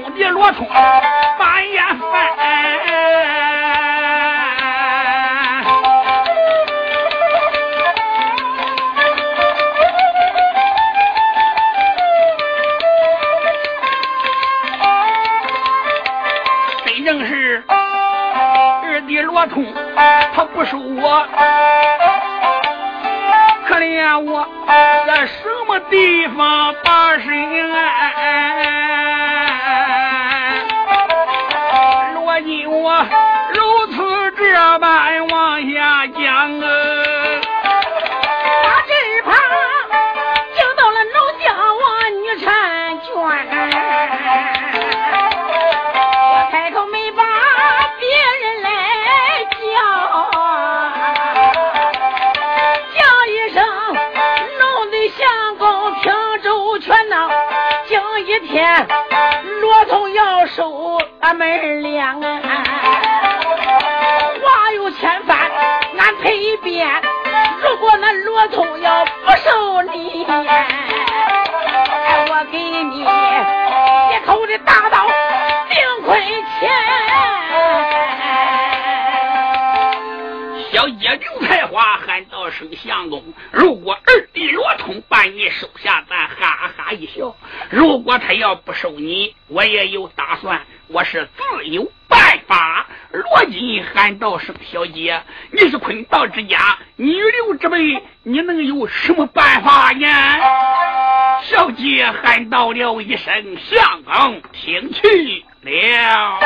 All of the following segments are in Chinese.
兄弟罗通半夜翻，真正是二弟罗通，他不收我，可怜我，在什么地方？天收你，我也有打算，我是自有办法。罗金喊道：“是小姐，你是坤道之家女流之辈，你能有什么办法呢？”小姐喊道了一声：“相公，听去了。”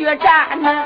决战呐，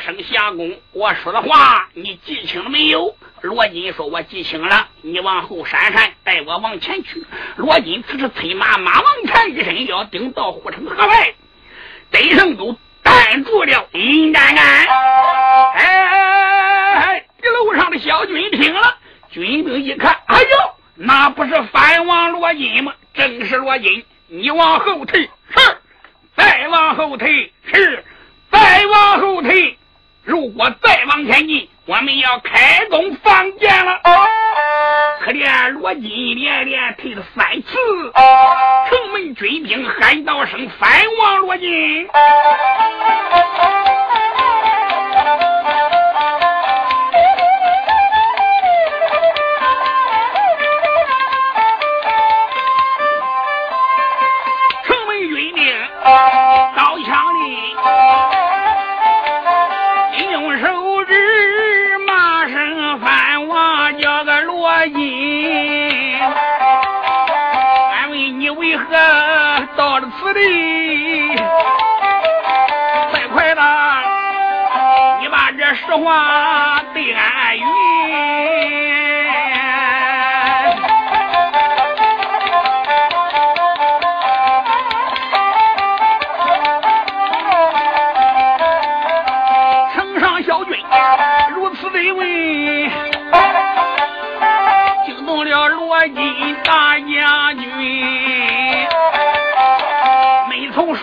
声相公，我说的话你记清了没有？”罗金说：“我记清了，你往后闪闪，带我往前去。”罗金此时催马，马往前一伸，要顶到护城河外，得胜都挡住了尹丹安。哎，这楼上的小军听了，军兵一看，哎呦！那不是反王罗金吗？正是罗金，你往后退，是；再往后退，是；再往后退。如果再往前进，我们要开弓放箭了。可怜罗金连连退了三次，城门军兵喊道声：“反王罗金！”到了此地？快快的，你把这实话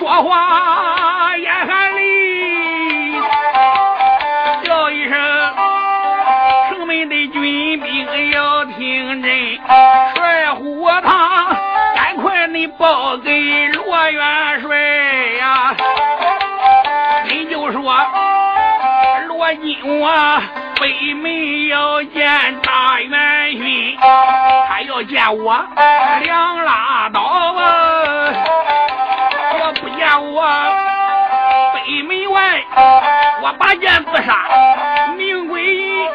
说话眼含泪，叫一声：“城门的军兵要听真，帅虎堂，赶快你报给罗元帅呀！你就说罗金我。”北门要见大元勋，他要见我两拉刀啊！我不见我北门外，我拔剑自杀，命归阴。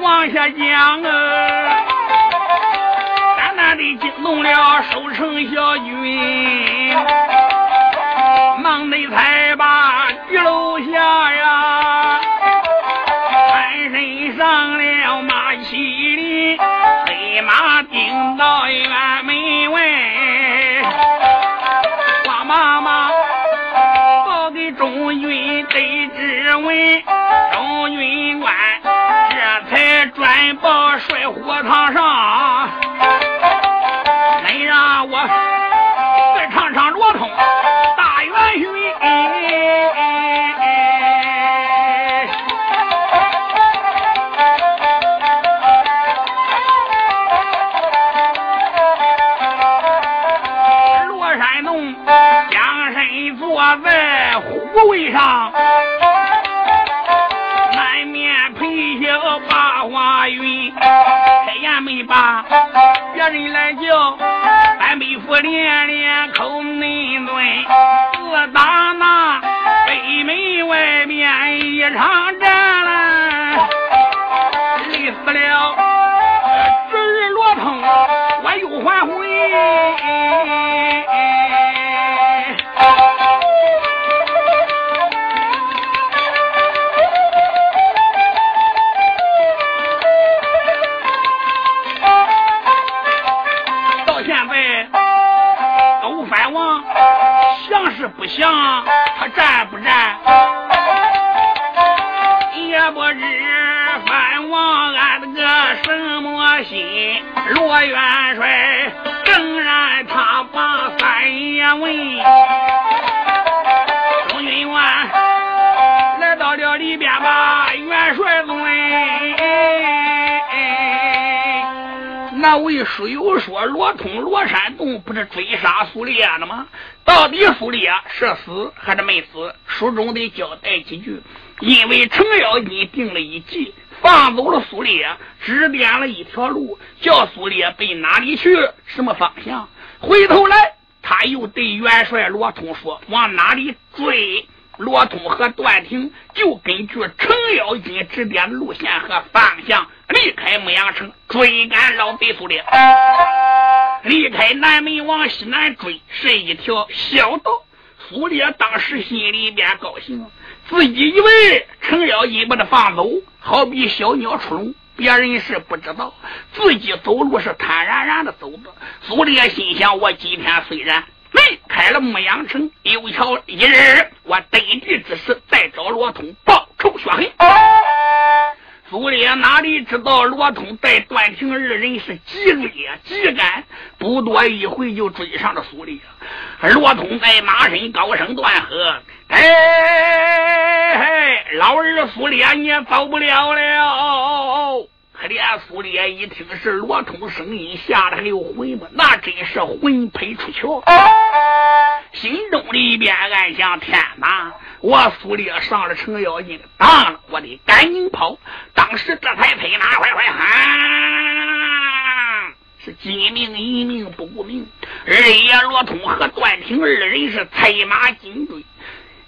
往下讲啊，单单的惊动了守城小军，忙内才把玉楼下呀，翻身上了马麒麟，黑马顶到院门外，花妈妈报给中军得知闻，中军官这。才转报帅火堂上，人来叫，俺妹夫连连口内尊，自打那北门外面一场战来，累死了。侄儿罗通，我又还回。是死还是没死？书中得交代几句。因为程咬金定了一计，放走了苏烈，指点了一条路，叫苏烈奔哪里去？什么方向？回头来，他又对元帅罗通说：往哪里追？”罗通和段廷就根据程咬金指点的路线和方向，离开牧羊城，追赶老贼苏烈。离开南门往西南追，是一条小道。苏烈当时心里边高兴，自己以为程咬金把他放走，好比小鸟出笼，别人是不知道，自己走路是坦然然的走的。苏烈心想：我今天虽然。离开了牧羊城，有朝一日，我得地之时再找罗通报仇雪恨。苏烈哪里知道罗通带段廷二人是急追急赶，不多一会就追上了苏烈。罗通在马身高声断喝：“哎，老儿苏烈，你也走不了了！”可怜苏烈一听是罗通声音，吓得还有魂吗？那真是魂飞出窍，心中里边暗想：天哪！我苏烈上了程咬金当了，我得赶紧跑。当时这才催马快快喊，是金命银命不顾命。二爷罗通和段廷二人是催马紧追，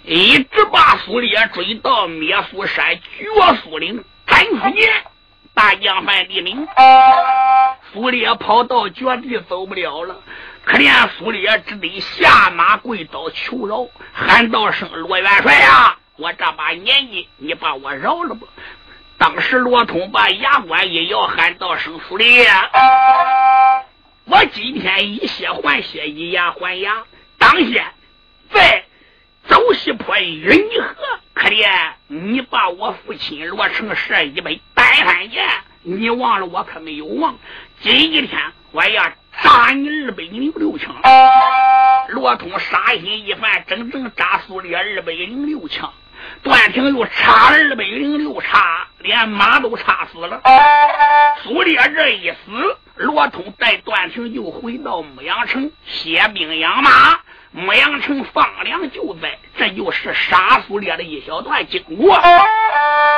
一直把苏烈追到灭苏山绝苏岭斩死爷。大将范地明，苏烈跑到绝地走不了了，可怜苏烈只得下马跪倒求饶，喊道声：“罗元帅呀，我这把年纪，你把我饶了吧！”当时罗通把牙关一咬，喊道声：“苏烈，我今天以血还血，以牙还牙，当先在走西坡与你和。可怜你把我父亲罗成射一杯单三剑，你忘了我可没有忘。今天我要扎你二百零六枪。罗通杀心一犯，整整扎苏烈二百零六枪。段廷又插二百零六叉，连马都插死了。苏烈这一死，罗通带段廷就回到牧羊城歇兵养马。牧羊城放粮救灾，这就是杀苏烈的一小段经过。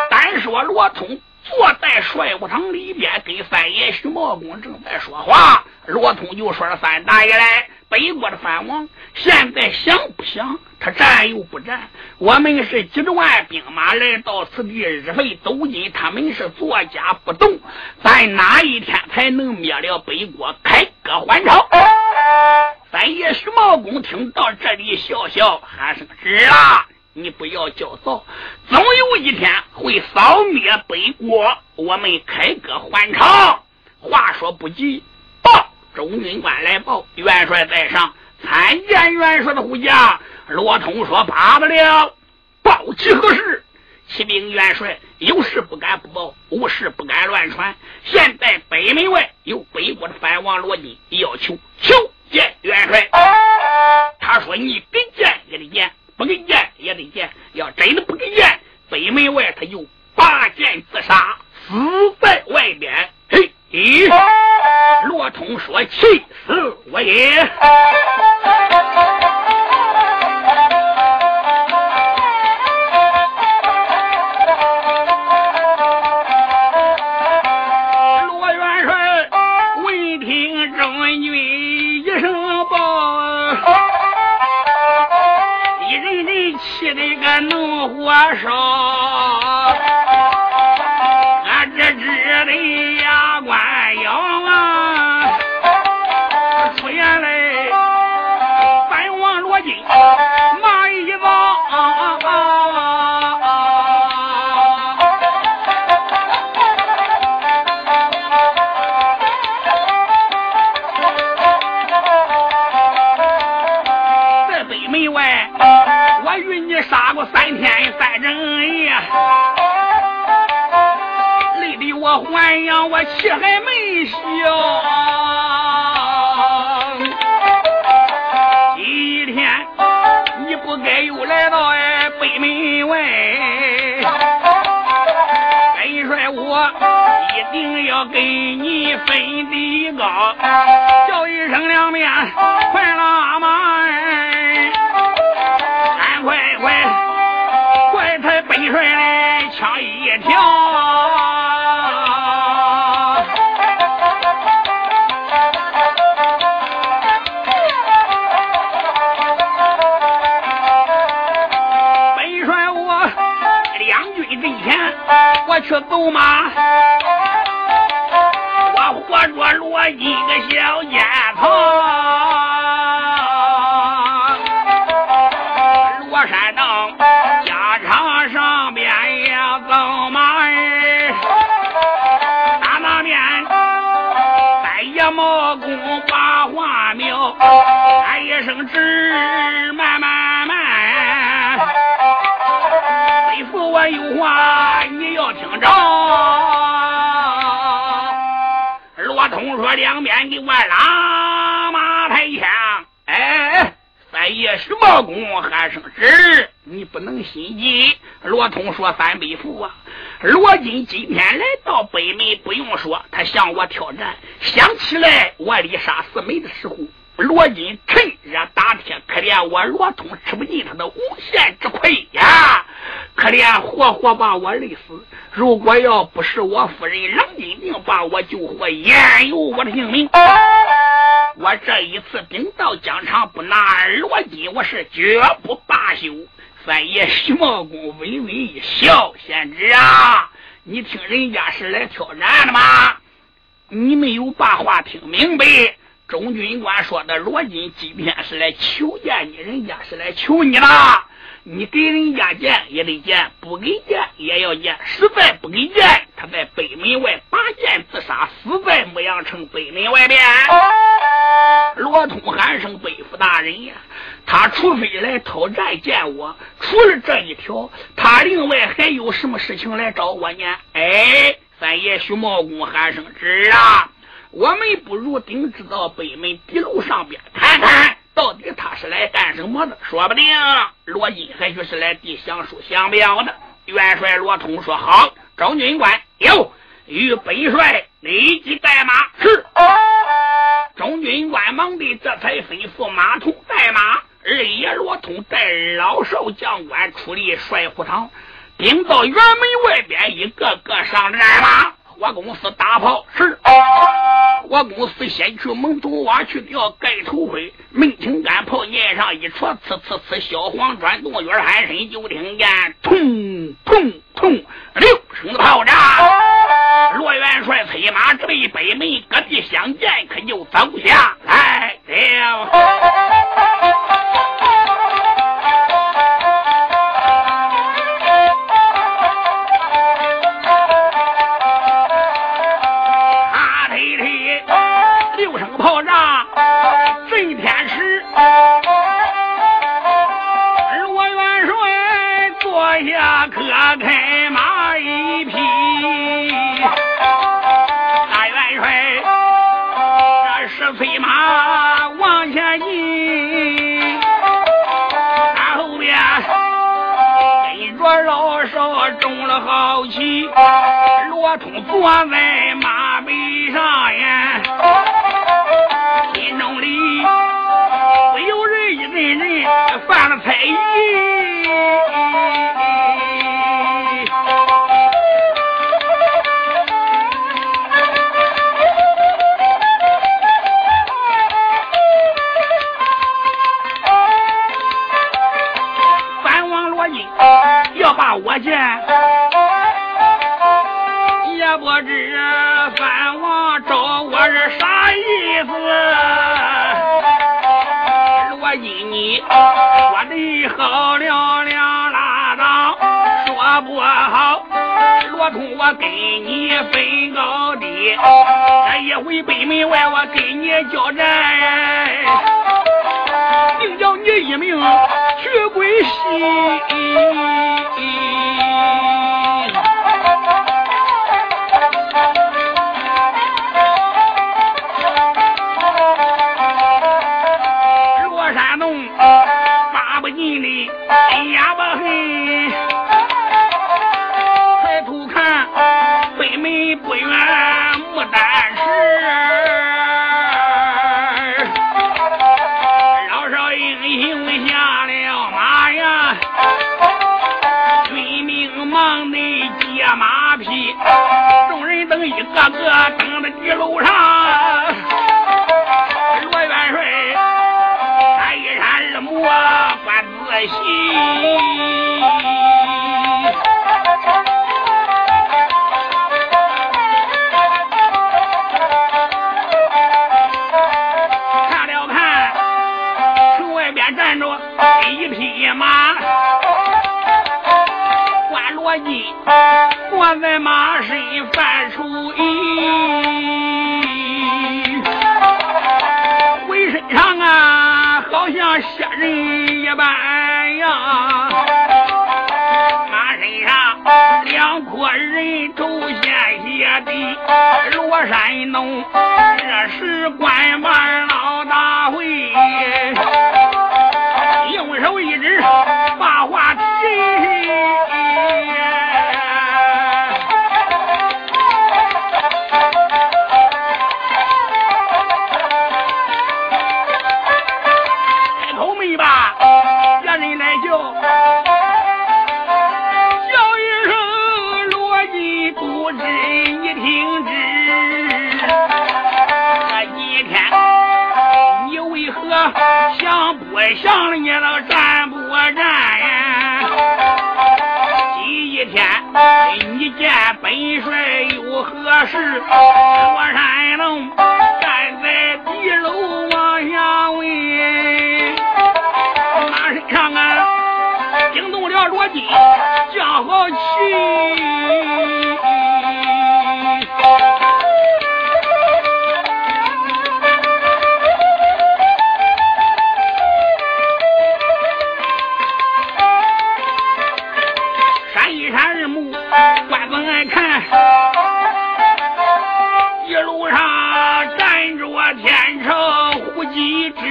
单说罗通坐在帅府堂里边，跟三爷徐茂公正在说话。罗通就说了：“三大爷来，北国的藩王现在想不想？他战又不战？我们是几十万兵马来到此地，日费斗金，他们是坐家不动。咱哪一天才能灭了北国，开割还朝？”三爷徐茂公听到这里，笑笑喊声：“儿啊，你不要焦躁，总有一天会扫灭北国，我们开割还朝。”话说不急，报中军官来报，元帅在上，参见元帅的护驾。罗通说：“罢不了，报其何事？”启禀元帅，有事不敢不报，无事不敢乱传。现在北门外有北国的藩王罗金要求求。见元帅，他说：“你给见也得见，不给见也得见。要真的不给见，北门外他就拔剑自杀，死在外边。”嘿，罗通说：“气死我也！”门外，我与你杀过三天三整夜，累得我还阳，我气还没消。今天你不该又来到哎北门外，本帅我一定要跟你分的高，叫一声两面快拉马哎。甩的枪一跳本帅我两军阵前我去走马我活捉了一个小丫头说：“两边给我拉马抬枪。”哎，三爷徐茂公喊声：“是，你不能心急。”罗通说：“三北府啊，罗金今天来到北门，不用说，他向我挑战。想起来我离杀四妹的时候，罗金趁热打铁，可怜我罗通吃不尽他的无限之亏呀，可怜活活把我累死。”如果要不是我夫人冷金定把我救活，焉有我的性命？我这一次兵到疆场，不拿罗金，我是绝不罢休。三爷徐茂公微微一笑：“贤侄啊，你听人家是来挑战的吗？你没有把话听明白。中军官说的罗金今天是来求见你，人家是来求你的。”你给人家见也得见，不给见也要见。实在不给见，他在北门外拔剑自杀，死在牧羊城北门外边。罗通喊声：“北府大人呀，他除非来讨战见我，除了这一条，他另外还有什么事情来找我呢？”哎，三爷徐茂公喊声：“知啊！我们不如顶直到北门地路上边看看。”到底他是来干什么的？说不定罗金还许是来递降书降表的。元帅罗通说：“好，赵军官有与本帅立即带马。”是。中军官忙的这才吩咐马童带马。二爷罗通带老少将官出离帅虎堂，兵到辕门外边，一个个上战马。我公司大炮是，我公司先去蒙头洼去调盖头盔，门青杆炮念上一戳，呲呲呲，小黄转动，月喊声就听见，砰砰砰，六声的炮炸。罗元帅催马直奔北门，各地相见，可就走下来了。你的哑巴黑抬头看北门不远牡丹石老少英雄下了马呀军民忙的接马屁众人等一个个等的急楼上仙人一般呀。马身上两颗人头献血的罗山农，这是官办想了你了，战不战呀？第一天你见本帅有何事？罗山龙站在地楼往下问，马身上啊惊动了罗金，将好气。天上忽几只，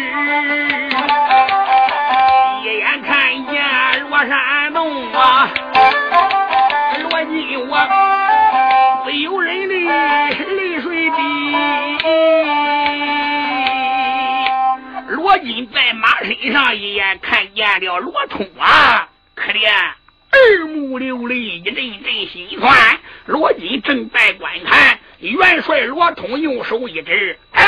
一眼看见罗山东啊，罗金我不由人的泪水滴。罗金在马身上一眼看见了罗通啊，可怜，二目流泪一阵阵心酸。罗金正在观看。元帅罗通用手一指：“哎，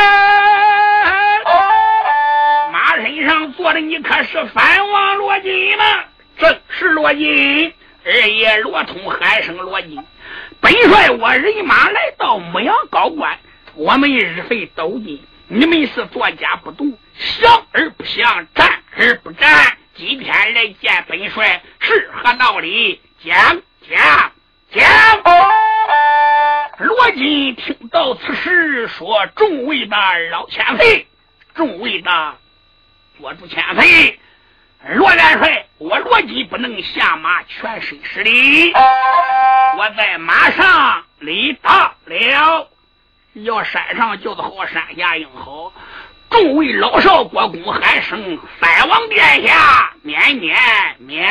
马身上坐的你可是藩王罗金吗？”“正是罗金。”二爷罗通喊声：“罗金，本帅我人马来到牧羊高官，我们日费斗金。”你们是作家不读，想而不想，战而不战。今天来见本帅是何道理？讲讲讲！罗金听到此时，说：“众位的老千岁，众位的做主千岁，罗元帅，我罗金不能下马，全身是礼。我在马上礼到了。”要山上叫的好，山下应好。众位老少国公喊声：“三王殿下，免免免。”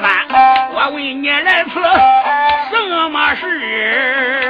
我问你来此什么事？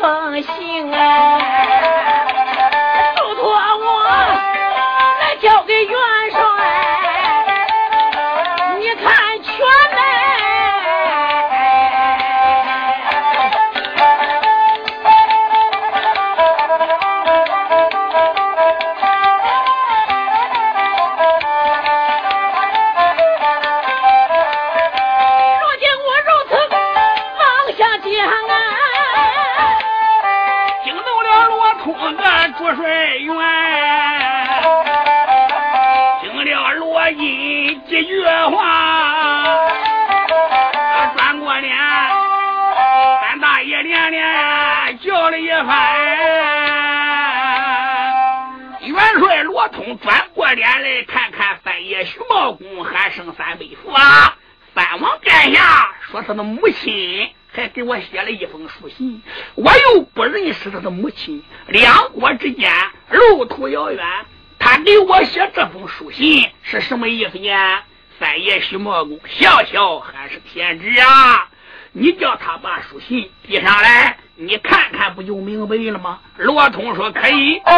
封信哎。他的母亲还给我写了一封书信，我又不认识他的母亲，两国之间路途遥远。他给我写这封书信是什么意思呢？三爷徐茂公笑笑，还是天知啊！你叫他把书信递上来，你看看不就明白了吗？罗通说可以。哦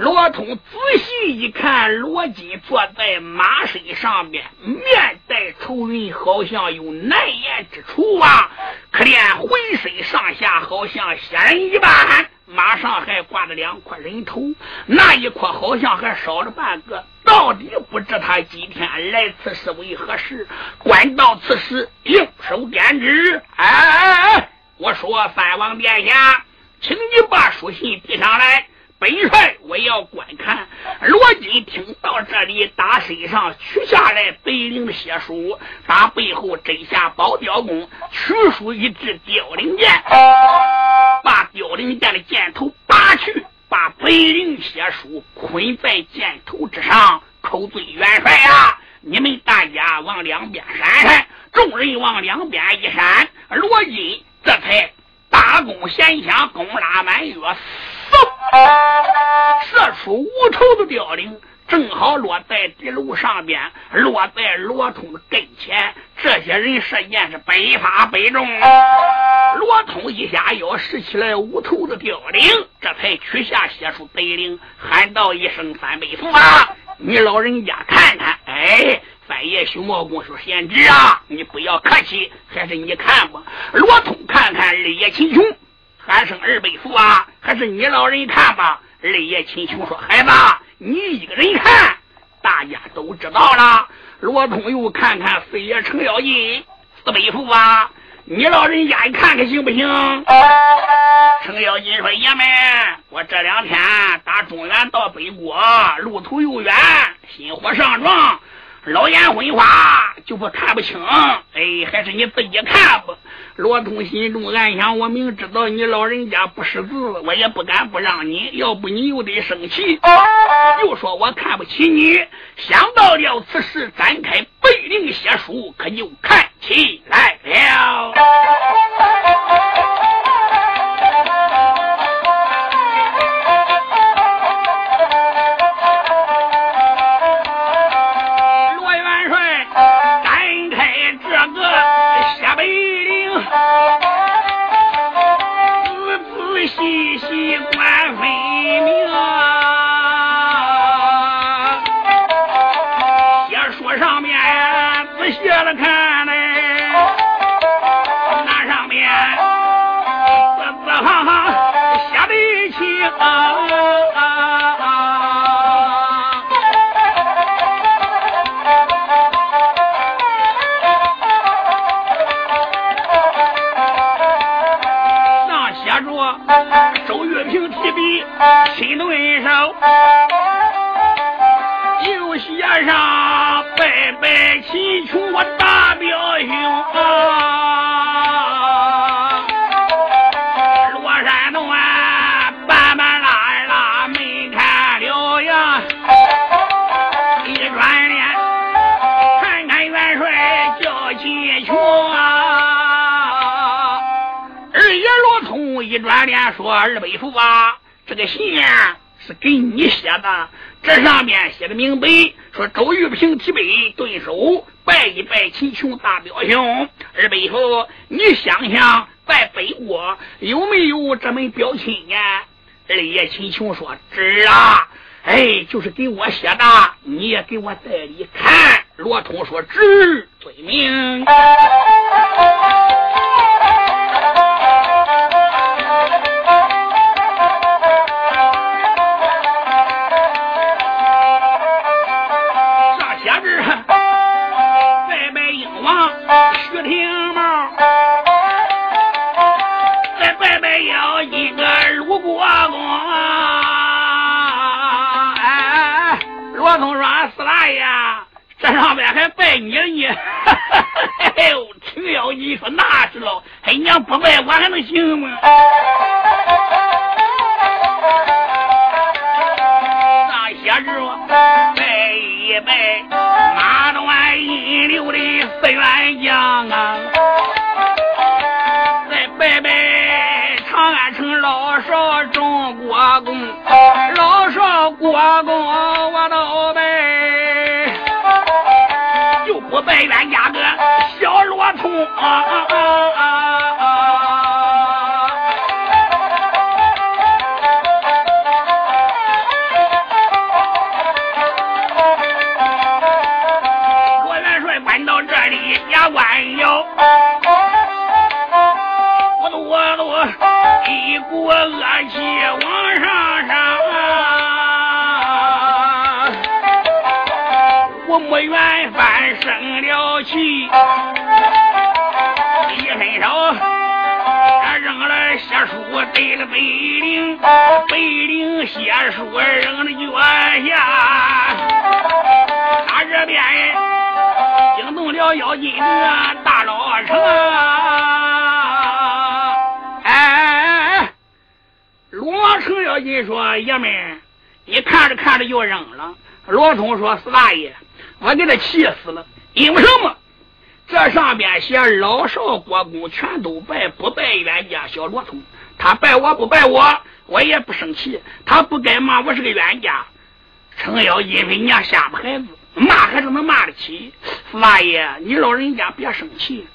罗通仔细一看，罗金坐在马身上面，面带愁云，好像有难言之处啊！可怜浑身上下好像仙人一般。马上还挂着两颗人头，那一颗好像还少了半个。到底不知他今天来此是为何事。官到此时，右手点指，哎，我说三王殿下，请你把书信递上来。本帅我要观看。罗金听到这里，打身上取下来白绫的血书，打背后摘下宝雕弓，取出一支凋零箭，把凋零箭的箭头拔去，把白绫血书捆在箭头之上，口对元帅啊，你们大家往两边闪闪。众人往两边一闪，罗金这才大弓弦响，弓拉满月。射出无头的凋零，正好落在地楼上边，落在罗通的跟前。这些人射箭是百发百中。罗通一下腰拾起来无头的凋零，这才取下血书白绫，喊道一声：“三倍父啊！你老人家看看。”哎，三爷熊茂公说：“贤侄啊，你不要客气，还是你看吧。”罗通看看日夜秦琼。喊声二辈父啊，还是你老人看吧。二爷秦琼说：“孩子，你一个人看，大家都知道了。”罗通又看看四爷程咬金，四辈父啊，你老人家你看看行不行？程咬金说：“爷们，我这两天打中原到北国，路途又远，心火上撞，老眼昏花，就不看不清。哎，还是你自己看吧。”罗通心中暗想：我明知道你老人家不识字，我也不敢不让你。要不你又得生气，又说我看不起你。想到了此事，展开背灵写书，可就看起来了。你也罗成妖精说：“爷们，你看着看着就扔了。”罗通说：“四大爷，我给他气死了，因为什么？”这上边写老少国公全都拜，不拜冤家小罗通。他拜我不拜我，我也不生气。他不该骂我是个冤家。程咬因为家吓唬孩子，骂还是能骂得起。四大爷，你老人家别生气，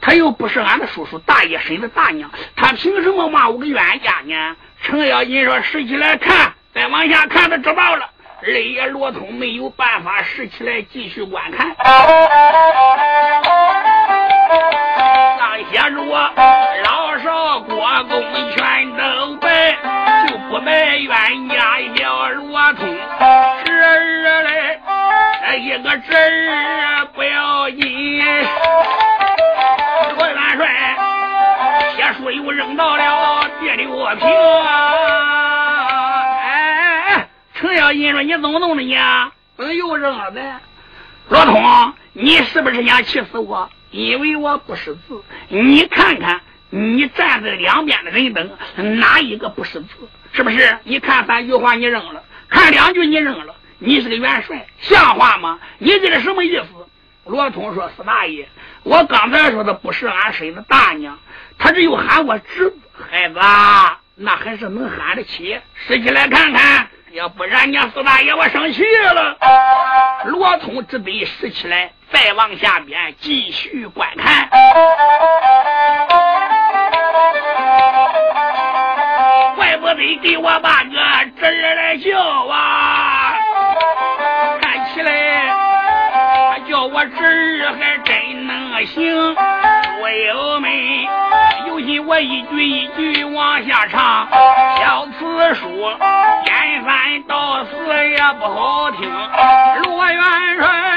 他又不是俺的叔叔大爷婶的大娘，他凭什么骂我个冤家呢？程咬金说：“拾起来看，再往下看就知道了。”二爷罗通没有办法拾起来继续观看。上写着我老少国公全都拜，就不拜冤家小罗通。侄儿嘞，这一个侄儿写书又扔到了第六平。哎，程咬金说：“你怎么弄的你？怎么又扔了呗？”罗通，你是不是想气死我？因为我不识字，你看看，你站在两边的人等，哪一个不识字？是不是？你看三句话你扔了，看两句你扔了，你是个元帅，像话吗？你这是什么意思？罗通说：“四大爷，我刚才说的不是俺婶子大娘，他这又喊我侄子，孩子，那还是能喊得起。拾起来看看，要不然你四大爷我生气了。”罗通只得拾起来。再往下边继续观看，怪不得给我把个侄儿来叫啊！叫我侄儿还真能行。书友们，有心我一句一句往下唱，小词书颠三道四也不好听。罗元帅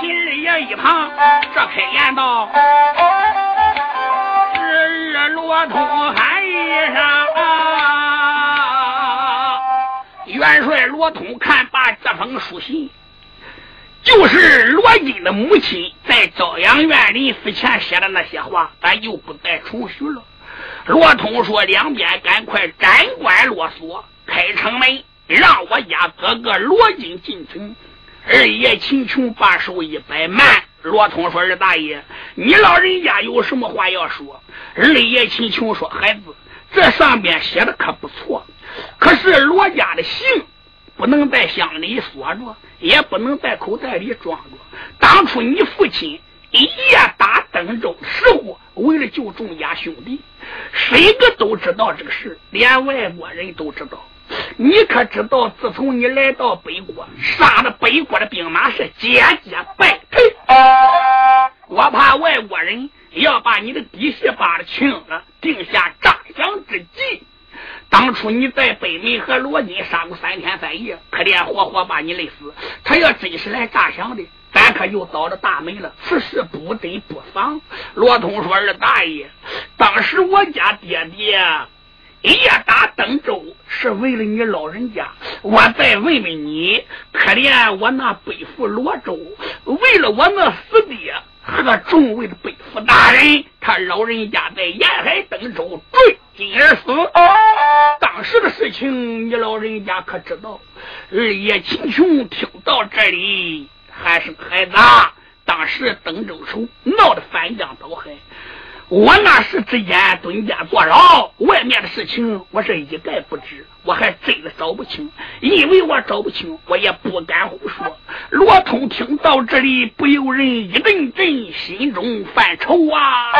秦二爷一旁，这开言道：“是罗通喊一声，元帅罗通看罢这封书信，就是罗金的母亲。”在朝阳院临死前写的那些话，咱就不再重叙了。罗通说：“两边赶快斩关啰嗦，开城门，让我家哥哥罗金进城。”二爷秦琼把手一摆，慢。罗通说：“二大爷，你老人家有什么话要说？”二爷秦琼说：“孩子。”这上边写的可不错。可是罗家的姓不能在箱里锁着，也不能在口袋里装着。当初你父亲一夜打登州时候，为了救众家兄弟，谁个都知道这个事，连外国人都知道。你可知道，自从你来到北国，杀了北国的兵马是节节败退。我怕外国人要把你的底细扒了清了，定下诈降之计。当初你在北门和罗金杀过三天三夜，可怜活活把你累死。他要真是来诈降的，咱可又倒了大霉了。此事不得不防。罗通说：“二大爷，当时我家爹爹。”一夜打登州是为了你老人家，我再问问你，可怜我那背负罗州，为了我那死爹和众位的背负大人，他老人家在沿海登州坠井而死。当时的事情，你老人家可知道？二爷秦琼听到这里，还是孩子，当时登州城闹得翻江倒海。我那时之间蹲监坐牢，外面的事情我是一概不知，我还真的找不清。因为我找不清，我也不敢胡说。罗通听到这里，不由人一阵阵心中犯愁啊。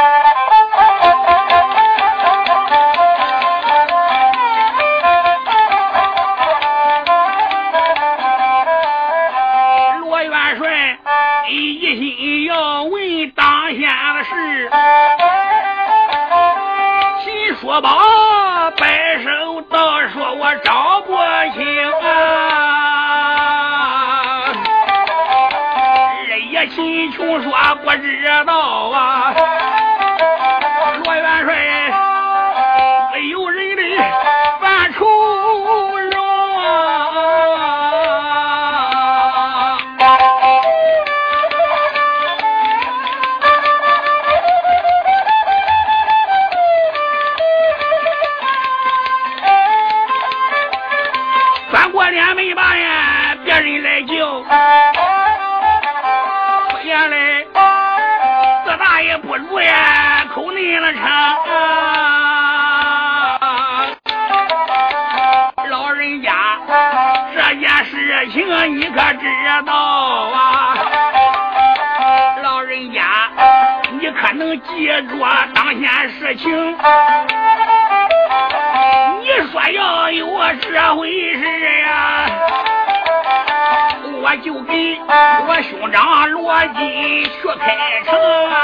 说罢，知道啊，老人家，你可能记住当下事情？你说要有这回事呀，我就给我兄长罗金去开城啊。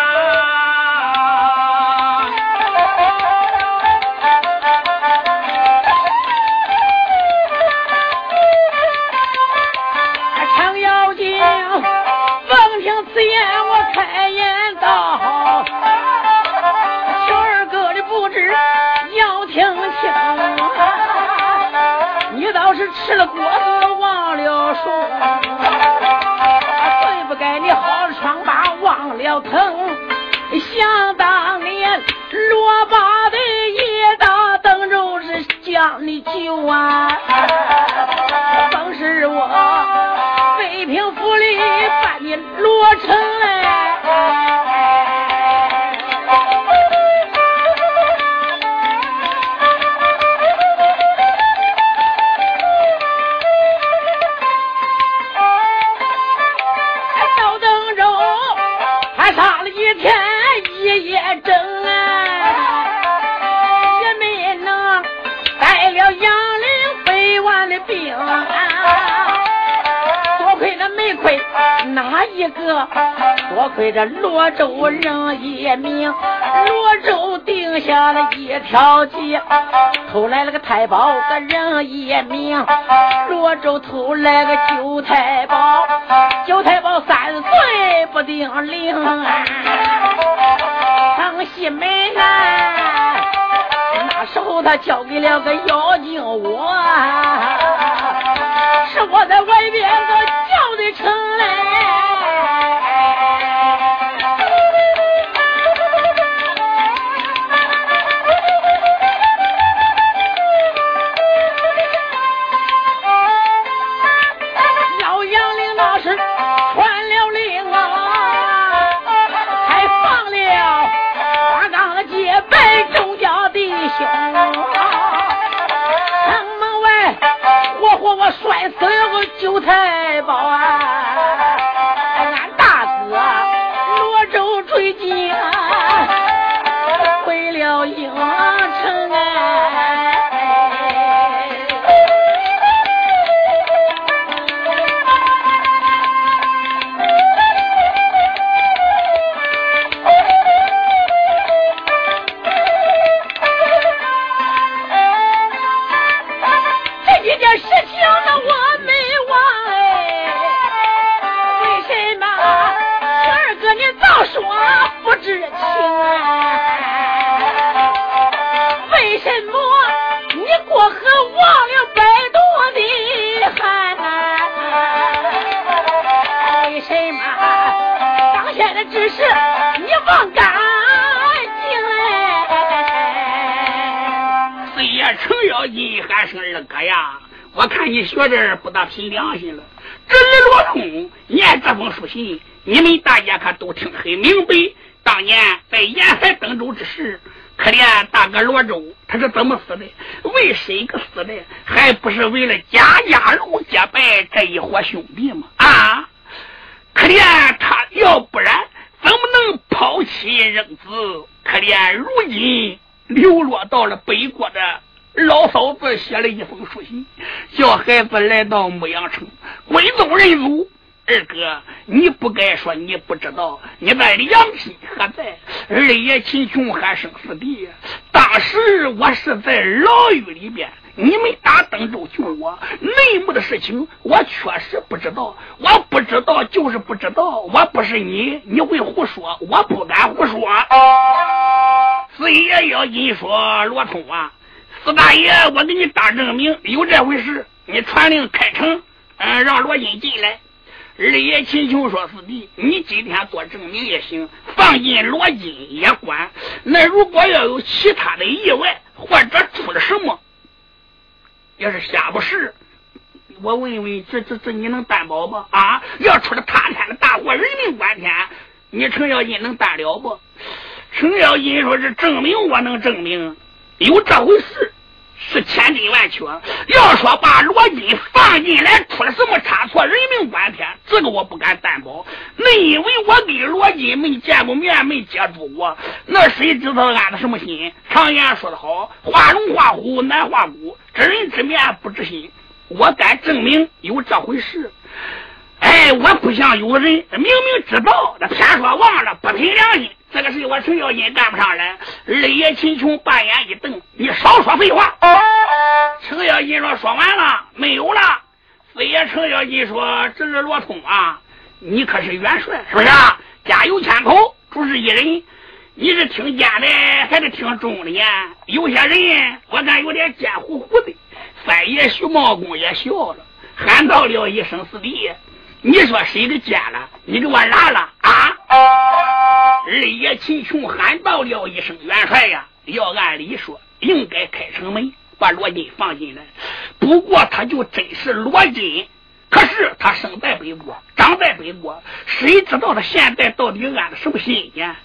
吃了果子忘了熟，最不该你好了疮疤忘了疼。想当年罗八的一打登州是将你救啊，正是我北平府里把你罗成一个多亏这罗州人一命，罗州定下了一条计，偷来了个太保个人一命，罗州偷来个九太保，九太保三岁不定龄，上西门来，那时候他交给了个妖精我，是我在外边个叫的成来。再生一个韭菜包啊二哥呀我看你学这不大凭良心了。这李罗通念这封书信，你们大家可都听得很明白。当年在沿海登州之时，可怜大哥罗州他是怎么死的？为谁个死的？还不是为了家家楼结拜这一伙兄弟吗？啊！可怜他，要不然怎么能抛妻扔子？可怜如今流落到了北国的。老嫂子写了一封书信，叫孩子来到牧羊城归宗认祖。二哥，你不该说你不知道，你的良心何在？二爷秦琼还生死地，当时我是在牢狱里边，你们打登州救我，内幕的事情我确实不知道。我不知道就是不知道，我不是你，你会胡说，我不敢胡说。四爷要你说罗通啊。四大爷，我给你打证明，有这回事。你传令开城，嗯，让罗金进来。二爷秦琼说：“四弟，你今天做证明也行，放进罗金也管。那如果要有其他的意外，或者出了什么，要是下不实，我问问，这这这你能担保不？啊，要出了塌天的大祸，人命关天，你程咬金能担了不？”程咬金说：“这证明我能证明，有这回事。”是千真万确。要说把罗金放进来出了什么差错，人命关天，这个我不敢担保。那因为我跟罗金没见过面，没接触过，那谁知道安的什么心？常言说得好，画龙画虎难画骨，知人知面不知心。我敢证明有这回事。哎，我不像有人明明知道，那偏说忘了，不凭良心。这个事我程咬金干不上来。二爷秦琼半眼一瞪：“你少说废话！”程咬金说：“说完了，没有了。”四爷程咬金说：“这是罗通啊，你可是元帅是不是？家有千口，主事一人，你是听奸的还是听忠的呀？有些人我看有点奸乎乎的。”三爷徐茂公也笑了，喊道了一声：“四弟。”你说谁的奸了？你给我拉了啊！二爷秦琼喊道了一声：“元帅呀，要按理说应该开城门，把罗金放进来。不过他就真是罗金，可是他生在北国，长在北国，谁知道他现在到底安的什么心呢？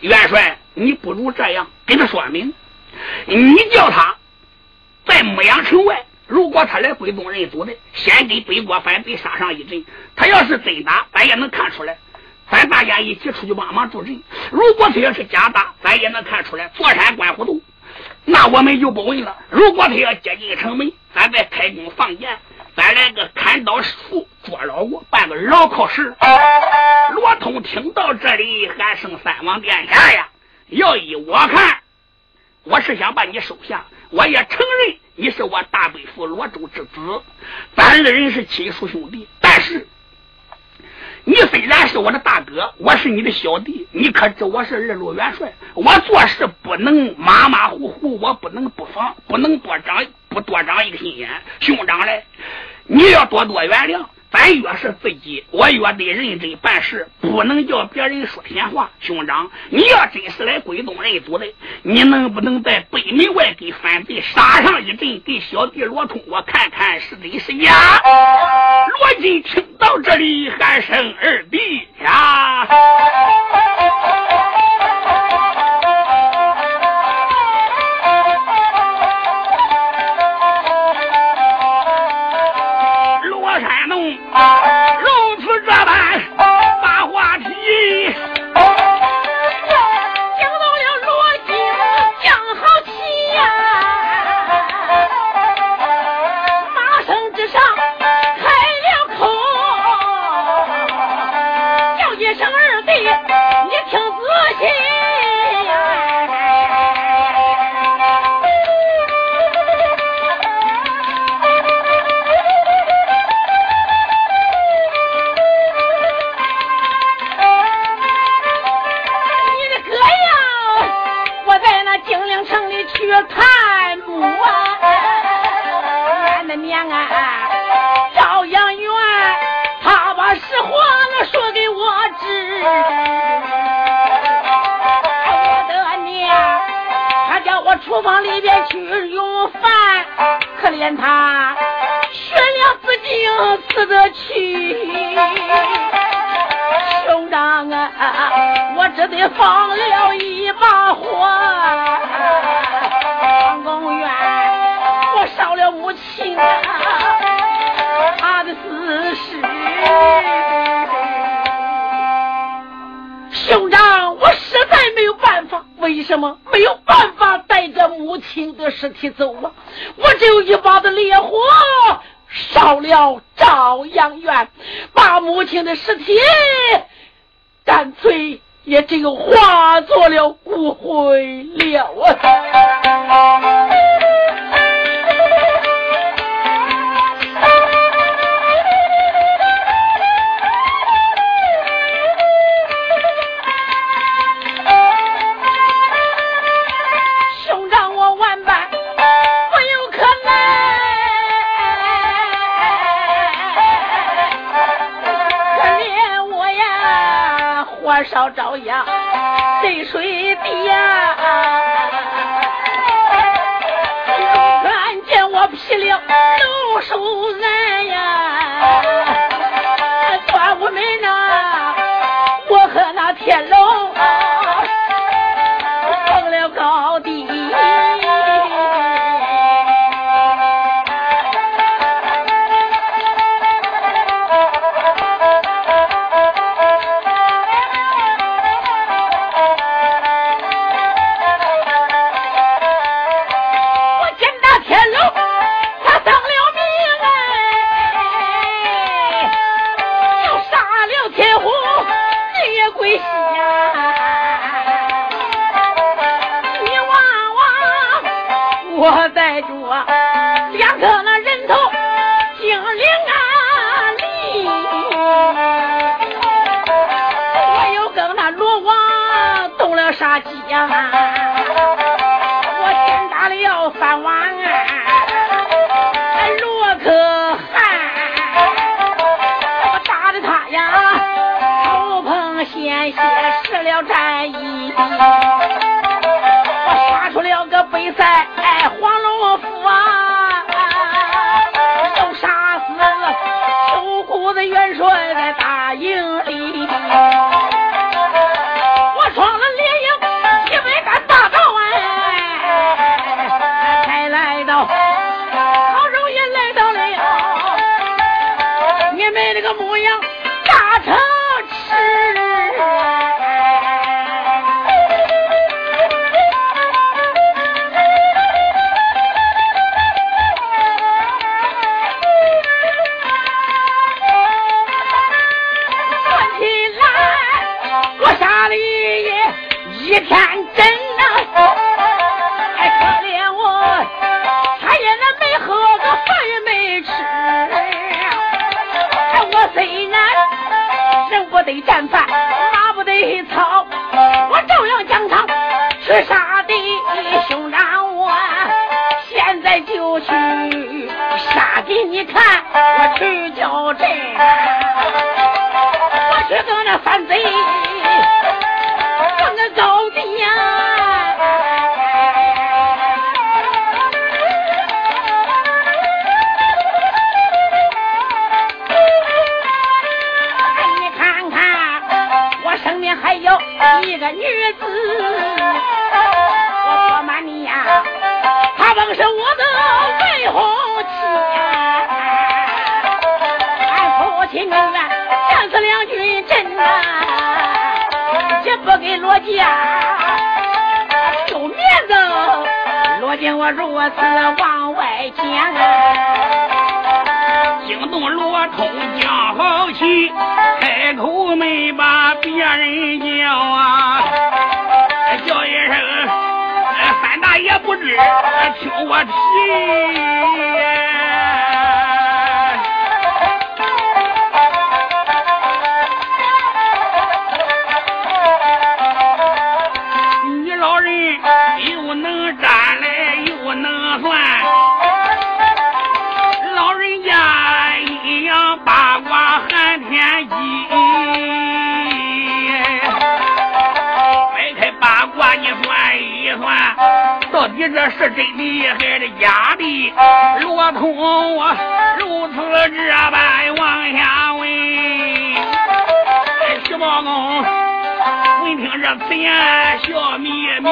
元帅，你不如这样跟他说明，你叫他在牧羊城外。”如果他来归宗认祖的，先给北国反贼杀上一阵。他要是真打，咱也能看出来。咱大家一起出去帮忙助阵。如果他要是假打，咱也能看出来。坐山观虎斗，那我们就不问了。如果他要接近城门，咱再开弓放箭，咱来个砍刀术捉老窝，办个牢靠事。罗通听到这里，还剩三王殿下呀！要依我看，我是想把你收下。我也承认你是我大伯父罗州之子，咱二人是亲叔兄弟。但是你虽然是我的大哥，我是你的小弟，你可知我是二路元帅？我做事不能马马虎虎，我不能不防，不能多长不多长一个心眼。兄长嘞，你要多多原谅。咱越是自己，我越得认真办事，不能叫别人说闲话。兄长，你要真是来归东认祖的，你能不能在北门外给反贼杀上一阵，给小弟罗通我看看是真是假？罗金听到这里，喊声二弟呀！少招呀，谁水滴呀？俺见我劈了老手人呀，端我们那，我和那天老。在黄龙府啊，都杀死九谷子元帅在大营里，我闯了烈营一百个大道哎，才来到，好容易来到了，你们那个牧羊。我的天这是真厉害的假的？罗通如此这般往下问，徐茂公闻听这此言笑眯眯。